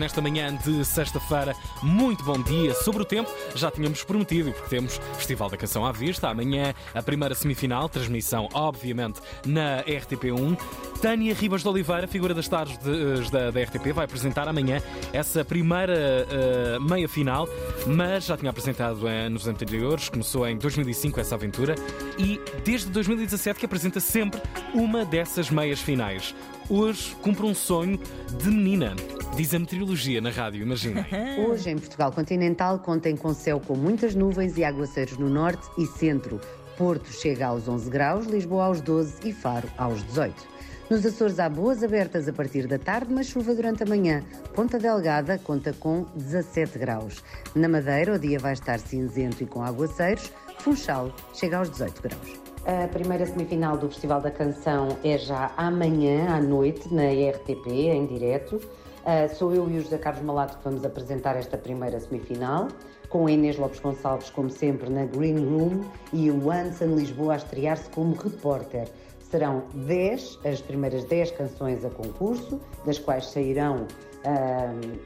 nesta manhã de sexta-feira. Muito bom dia. Sobre o tempo, já tínhamos prometido, porque temos Festival da Canção à Vista. Amanhã, a primeira semifinal, transmissão, obviamente, na RTP1. Tânia Ribas de Oliveira, figura das tardes de, da, da, RTP, vai apresentar amanhã essa primeira uh, meia final, mas já tinha apresentado uh, nos anteriores, começou em 2005 essa aventura e desde 2017 que apresenta sempre uma dessas meias finais. Hoje cumpre um sonho de menina. Diz a meteorologia na rádio, imagina. Hoje, em Portugal continental, contem com céu com muitas nuvens e aguaceiros no norte e centro. Porto chega aos 11 graus, Lisboa aos 12 e Faro aos 18. Nos Açores há boas abertas a partir da tarde, mas chuva durante a manhã. Ponta Delgada conta com 17 graus. Na Madeira, o dia vai estar cinzento e com aguaceiros. Funchal chega aos 18 graus. A primeira semifinal do Festival da Canção é já amanhã à noite na RTP, em direto. Uh, sou eu e o José Carlos Malato que vamos apresentar esta primeira semifinal, com a Inês Lopes Gonçalves, como sempre, na Green Room e o Anson Lisboa a estrear-se como repórter. Serão 10, as primeiras 10 canções a concurso, das quais sairão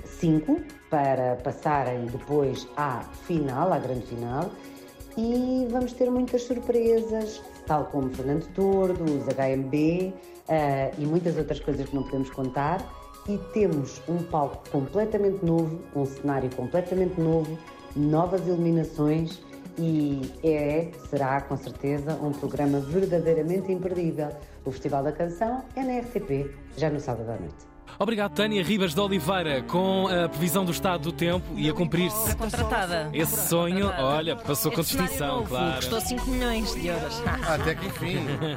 5 uh, para passarem depois à final, à grande final. E vamos ter muitas surpresas, tal como Fernando Tordo, os HMB uh, e muitas outras coisas que não podemos contar. E temos um palco completamente novo, um cenário completamente novo, novas iluminações e é, será com certeza, um programa verdadeiramente imperdível. O Festival da Canção é na RTP, já no sábado à noite. Obrigado, Tânia Ribas de Oliveira, com a previsão do estado do tempo e a cumprir-se. Contratada. Esse sonho, olha, passou com distinção, claro. Custou 5 milhões de euros. Até que enfim.